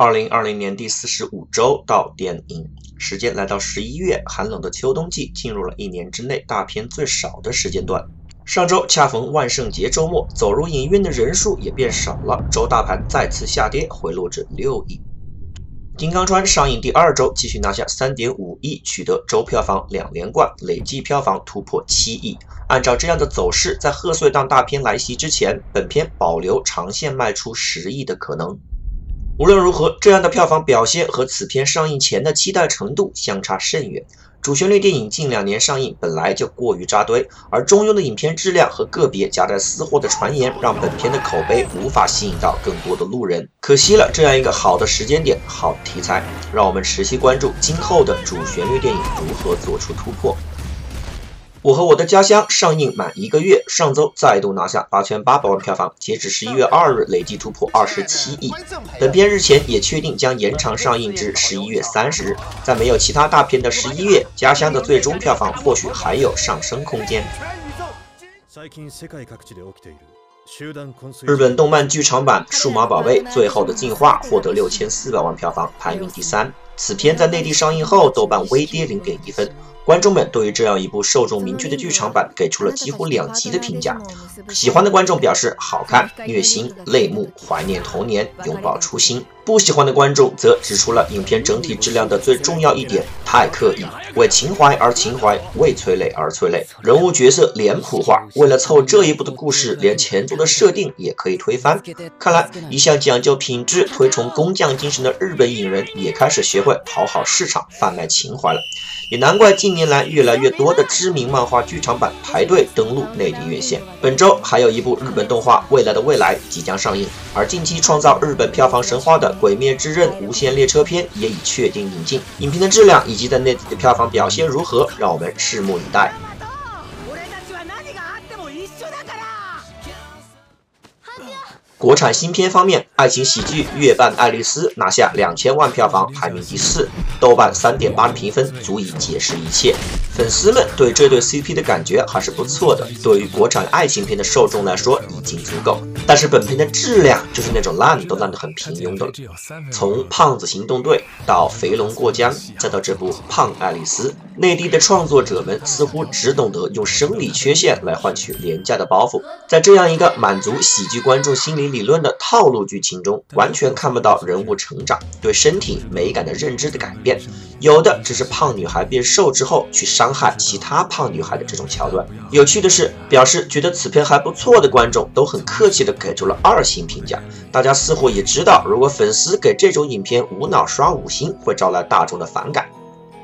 二零二零年第四十五周到电影时间来到十一月，寒冷的秋冬季进入了一年之内大片最少的时间段。上周恰逢万圣节周末，走入影院的人数也变少了，周大盘再次下跌，回落至六亿。金刚川上映第二周，继续拿下三点五亿，取得周票房两连冠，累计票房突破七亿。按照这样的走势，在贺岁档大片来袭之前，本片保留长线卖出十亿的可能。无论如何，这样的票房表现和此片上映前的期待程度相差甚远。主旋律电影近两年上映本来就过于扎堆，而中庸的影片质量和个别夹带私货的传言，让本片的口碑无法吸引到更多的路人。可惜了这样一个好的时间点、好题材，让我们持续关注今后的主旋律电影如何做出突破。我和我的家乡上映满一个月，上周再度拿下八千八百万票房，截止十一月二日累计突破二十七亿。本片日前也确定将延长上映至十一月三十日，在没有其他大片的十一月，家乡的最终票房或许还有上升空间。日本动漫剧场版《数码宝贝：最后的进化》获得六千四百万票房，排名第三。此片在内地上映后，豆瓣微跌零点一分。观众们对于这样一部受众明确的剧场版给出了几乎两极的评价。喜欢的观众表示好看、虐心、泪目、怀念童年、永葆初心；不喜欢的观众则指出了影片整体质量的最重要一点：太刻意，为情怀而情怀，为催泪而催泪，人物角色脸谱化。为了凑这一部的故事，连前作的设定也可以推翻。看来，一向讲究品质、推崇工匠精神的日本影人也开始学会讨好市场、贩卖情怀了。也难怪近年来越来越多的知名漫画剧场版排队登陆内地院线。本周还有一部日本动画《未来的未来》即将上映，而近期创造日本票房神话的《鬼灭之刃：无限列车篇》也已确定引进。影片的质量以及在内地的票房表现如何，让我们拭目以待。国产新片方面，爱情喜剧《月半爱丽丝》拿下两千万票房，排名第四，豆瓣三点八的评分足以解释一切。粉丝们对这对 CP 的感觉还是不错的，对于国产爱情片的受众来说已经足够。但是本片的质量就是那种烂都烂得很平庸的了。从《胖子行动队》到《肥龙过江》，再到这部《胖爱丽丝》，内地的创作者们似乎只懂得用生理缺陷来换取廉价的包袱。在这样一个满足喜剧观众心理理论的套路剧情中，完全看不到人物成长、对身体美感的认知的改变，有的只是胖女孩变瘦之后去伤。伤害其他胖女孩的这种桥段。有趣的是，表示觉得此片还不错的观众都很客气的给出了二星评价。大家似乎也知道，如果粉丝给这种影片无脑刷五星，会招来大众的反感。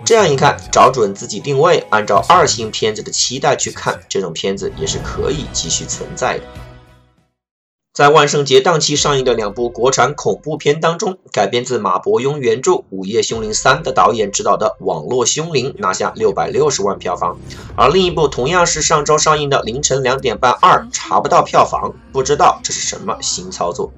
这样一看，找准自己定位，按照二星片子的期待去看这种片子，也是可以继续存在的。在万圣节档期上映的两部国产恐怖片当中，改编自马伯庸原著《午夜凶铃三》的导演执导的《网络凶铃》拿下六百六十万票房，而另一部同样是上周上映的《凌晨两点半二》查不到票房，不知道这是什么新操作。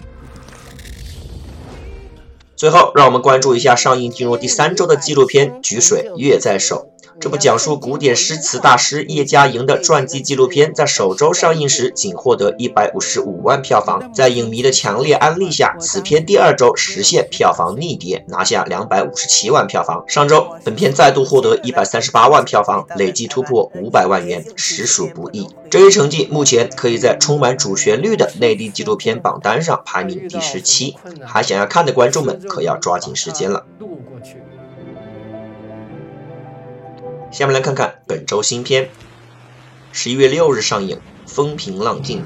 最后，让我们关注一下上映进入第三周的纪录片《举水月在手》。这部讲述古典诗词大师叶嘉莹的传记纪录片，在首周上映时仅获得一百五十五万票房。在影迷的强烈安利下，此片第二周实现票房逆跌，拿下两百五十七万票房。上周，本片再度获得一百三十八万票房，累计突破五百万元，实属不易。这一成绩目前可以在充满主旋律的内地纪录片榜单上排名第十七。还想要看的观众们，可要抓紧时间了。下面来看看本周新片，十一月六日上映《风平浪静》。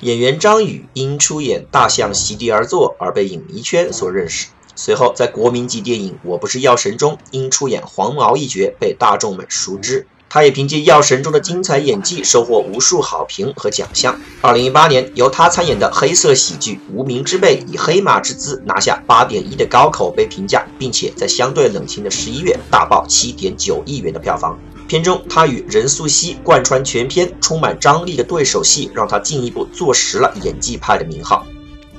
演员张宇因出演《大象席地而坐》而被影迷圈所认识，随后在国民级电影《我不是药神》中因出演黄毛一角被大众们熟知。他也凭借《药神》中的精彩演技收获无数好评和奖项。二零一八年，由他参演的黑色喜剧《无名之辈》以黑马之姿拿下八点一的高口碑评价，并且在相对冷清的十一月大爆七点九亿元的票房。片中他与任素汐贯穿全片，充满张力的对手戏让他进一步坐实了演技派的名号。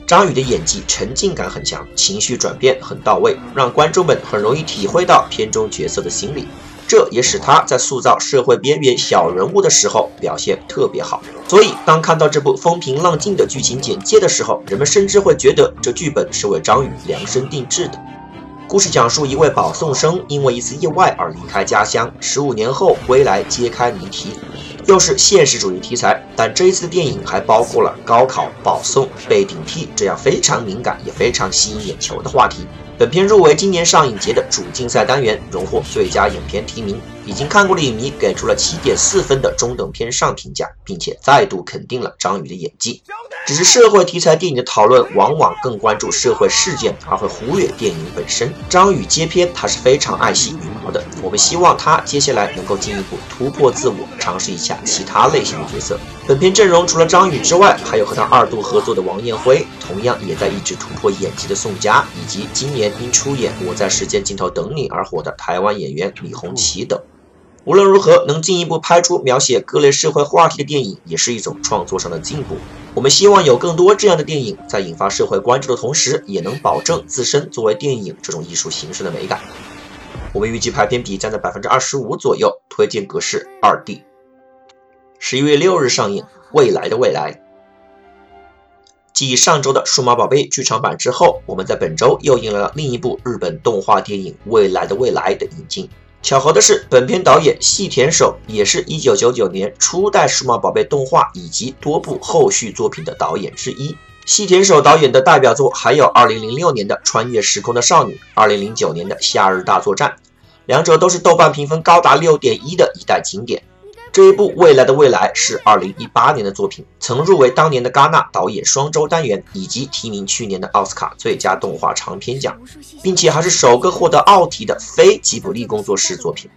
张宇的演技沉浸感很强，情绪转变很到位，让观众们很容易体会到片中角色的心理。这也使他在塑造社会边缘小人物的时候表现特别好。所以，当看到这部风平浪静的剧情简介的时候，人们甚至会觉得这剧本是为张宇量身定制的。故事讲述一位保送生因为一次意外而离开家乡，十五年后归来揭开谜题，又是现实主义题材。但这一次的电影还包括了高考、保送、被顶替这样非常敏感也非常吸引眼球的话题。本片入围今年上影节的主竞赛单元，荣获最佳影片提名。已经看过的影迷给出了七点四分的中等偏上评价，并且再度肯定了张宇的演技。只是社会题材电影的讨论往往更关注社会事件，而会忽略电影本身。张宇接片，他是非常爱惜我们希望他接下来能够进一步突破自我，尝试一下其他类型的角色。本片阵容除了张宇之外，还有和他二度合作的王彦辉，同样也在一直突破演技的宋佳，以及今年因出演《我在时间尽头等你》而火的台湾演员李红旗等。无论如何，能进一步拍出描写各类社会话题的电影，也是一种创作上的进步。我们希望有更多这样的电影，在引发社会关注的同时，也能保证自身作为电影这种艺术形式的美感。我们预计排片比将在百分之二十五左右，推荐格式二 D。十一月六日上映《未来的未来》。继上周的《数码宝贝》剧场版之后，我们在本周又迎来了另一部日本动画电影《未来的未来》的引进。巧合的是，本片导演细田守也是一九九九年初代数码宝贝动画以及多部后续作品的导演之一。细田守导演的代表作还有二零零六年的《穿越时空的少女》，二零零九年的《夏日大作战》，两者都是豆瓣评分高达六点一的一代经典。这一部《未来的未来》是二零一八年的作品，曾入围当年的戛纳导演双周单元，以及提名去年的奥斯卡最佳动画长片奖，并且还是首个获得奥提的非吉卜力工作室作品。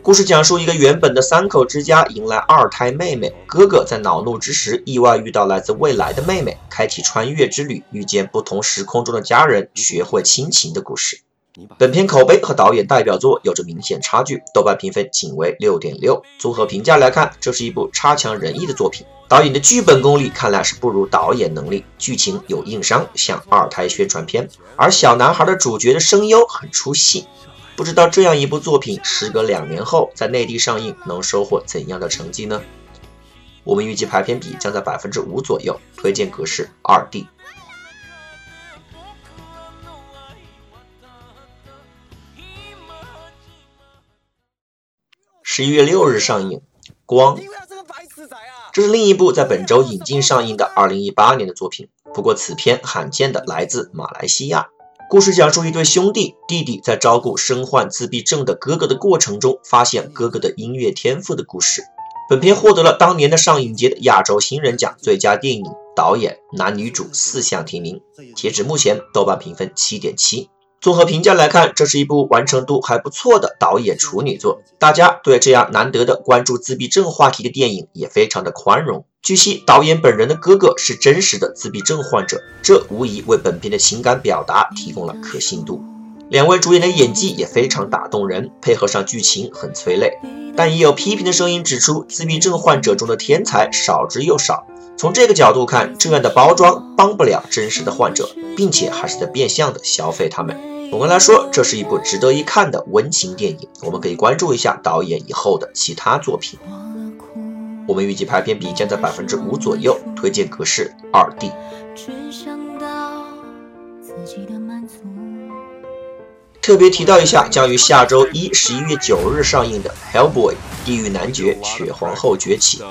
故事讲述一个原本的三口之家迎来二胎妹妹，哥哥在恼怒之时意外遇到来自未来的妹妹，开启穿越之旅，遇见不同时空中的家人，学会亲情的故事。本片口碑和导演代表作有着明显差距，豆瓣评分仅为六点六。综合评价来看，这是一部差强人意的作品。导演的剧本功力看来是不如导演能力，剧情有硬伤，像二胎宣传片。而小男孩的主角的声优很出戏，不知道这样一部作品时隔两年后在内地上映能收获怎样的成绩呢？我们预计排片比将在百分之五左右，推荐格式二 D。十一月六日上映，《光》这是另一部在本周引进上映的二零一八年的作品。不过此片罕见的来自马来西亚。故事讲述一对兄弟，弟弟在照顾身患自闭症的哥哥的过程中，发现哥哥的音乐天赋的故事。本片获得了当年的上影节的亚洲新人奖最佳电影、导演、男女主四项提名。截止目前，豆瓣评分七点七。综合评价来看，这是一部完成度还不错的导演处女作。大家对这样难得的关注自闭症话题的电影也非常的宽容。据悉，导演本人的哥哥是真实的自闭症患者，这无疑为本片的情感表达提供了可信度。两位主演的演技也非常打动人，配合上剧情很催泪。但也有批评的声音指出，自闭症患者中的天才少之又少。从这个角度看，这样的包装帮不了真实的患者，并且还是在变相的消费他们。总的来说，这是一部值得一看的温情电影，我们可以关注一下导演以后的其他作品。我们预计排片比将在百分之五左右，推荐格式二 D。特别提到一下，将于下周一十一月九日上映的《Hellboy》地狱男爵血皇后崛起。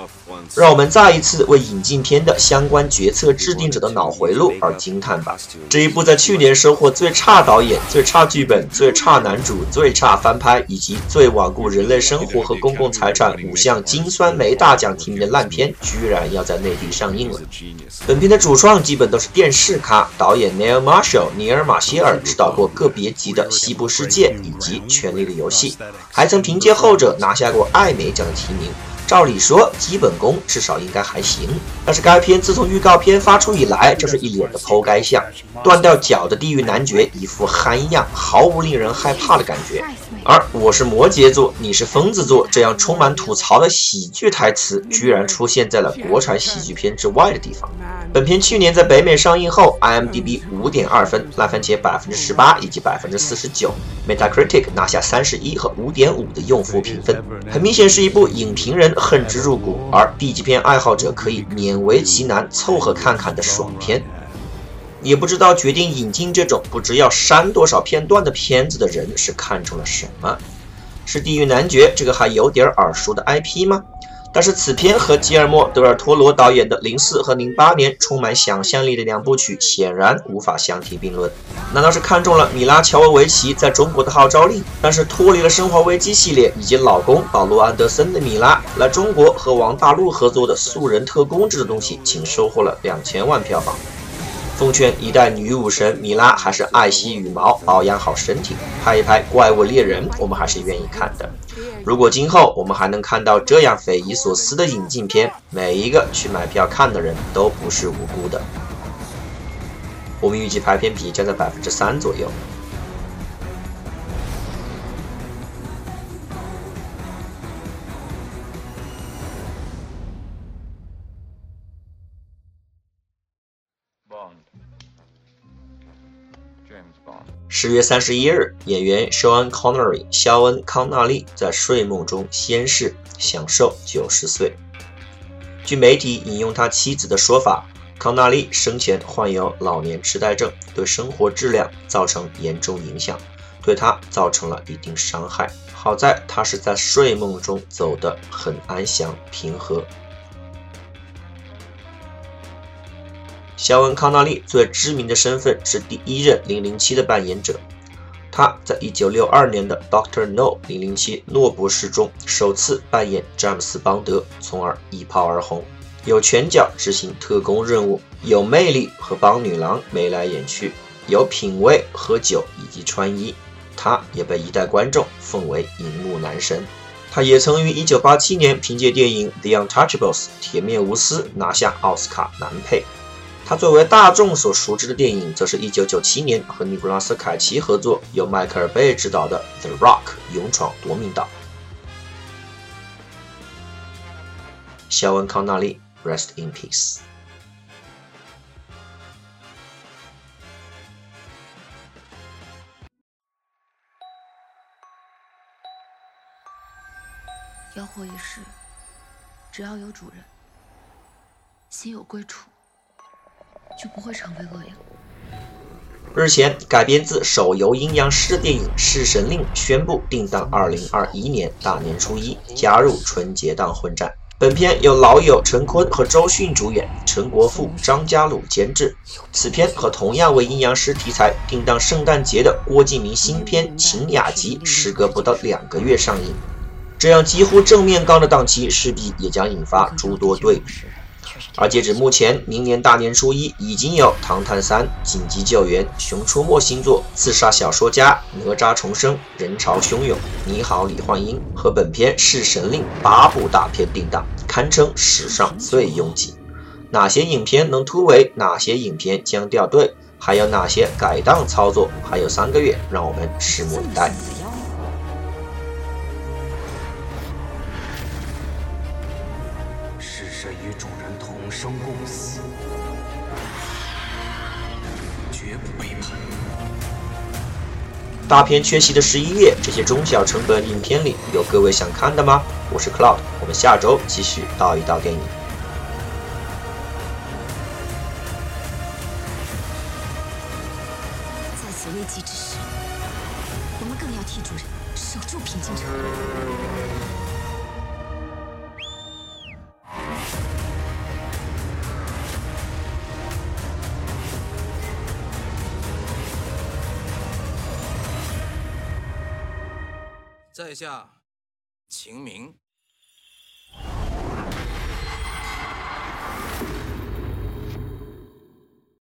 让我们再一次为引进片的相关决策制定者的脑回路而惊叹吧！这一部在去年收获最差导演、最差剧本、最差男主、最差翻拍以及最罔顾人类生活和公共财产五项金酸梅大奖提名的烂片，居然要在内地上映了。本片的主创基本都是电视咖，导演 Neil Marshall 尼尔马歇尔指导过个别集的《西部世界》以及《权力的游戏》，还曾凭借后者拿下过艾美奖的提名。照理说，基本功至少应该还行。但是该片自从预告片发出以来，就是一脸的剖该相，断掉脚的地狱男爵一副憨样，毫无令人害怕的感觉。而我是摩羯座，你是疯子座，这样充满吐槽的喜剧台词，居然出现在了国产喜剧片之外的地方。本片去年在北美上映后，IMDB 五点二分，烂番茄百分之十八以及百分之四十九，Metacritic 拿下三十一和五点五的用户评分，很明显是一部影评人恨之入骨，而 B 级片爱好者可以勉为其难凑合看看的爽片。也不知道决定引进这种不知要删多少片段的片子的人是看中了什么？是《地狱男爵》这个还有点耳熟的 IP 吗？但是此片和吉尔莫·德尔托罗导演的零四和零八年充满想象力的两部曲显然无法相提并论。难道是看中了米拉·乔沃维奇在中国的号召力？但是脱离了《生化危机》系列以及老公保罗·安德森的米拉来中国和王大陆合作的《素人特工》这个东西，仅收获了两千万票房。奉劝一代女武神米拉还是爱惜羽毛，保养好身体，拍一拍《怪物猎人》，我们还是愿意看的。如果今后我们还能看到这样匪夷所思的引进片，每一个去买票看的人都不是无辜的。我们预计排片比将在百分之三左右。十月三十一日，演员 Sean Connery 肖恩·康纳利在睡梦中仙逝，享受九十岁。据媒体引用他妻子的说法，康纳利生前患有老年痴呆症，对生活质量造成严重影响，对他造成了一定伤害。好在他是在睡梦中走得很安详平和。肖恩·康纳利最知名的身份是第一任007的扮演者。他在1962年的《Doctor No》007诺博士中首次扮演詹姆斯·邦德，从而一炮而红。有拳脚执行特工任务，有魅力和帮女郎眉来眼去，有品味喝酒以及穿衣。他也被一代观众奉为荧幕男神。他也曾于1987年凭借电影《The Untouchables》铁面无私拿下奥斯卡男配。他最为大众所熟知的电影，则是一九九七年和尼古拉斯凯奇合作、由迈克尔贝执导的《The Rock》勇闯夺命岛。肖恩·康纳利，Rest in peace。妖惑一世，只要有主人，心有归处。就不会成为恶影。日前，改编自手游《阴阳师》电影《弑神令》宣布定档2021年大年初一，加入春节档混战。本片由老友陈坤和周迅主演，陈国富、张家鲁监制。此片和同样为阴阳师题材定档圣诞节的郭敬明新片《秦雅集》，时隔不到两个月上映，这样几乎正面刚的档期，势必也将引发诸多对比。而截止目前，明年大年初一已经有《唐探三》《紧急救援》《熊出没》新作《刺杀小说家》《哪吒重生》《人潮汹涌》《你好，李焕英》和本片《弑神令》八部大片定档，堪称史上最拥挤。哪些影片能突围？哪些影片将掉队？还有哪些改档操作？还有三个月，让我们拭目以待。生共死，绝不背叛。大片缺席的十一月，这些中小成本影片里有各位想看的吗？我是 Cloud，我们下周继续道一道电影。在此危急之时，我们更要替主人守住平静城。在下秦明。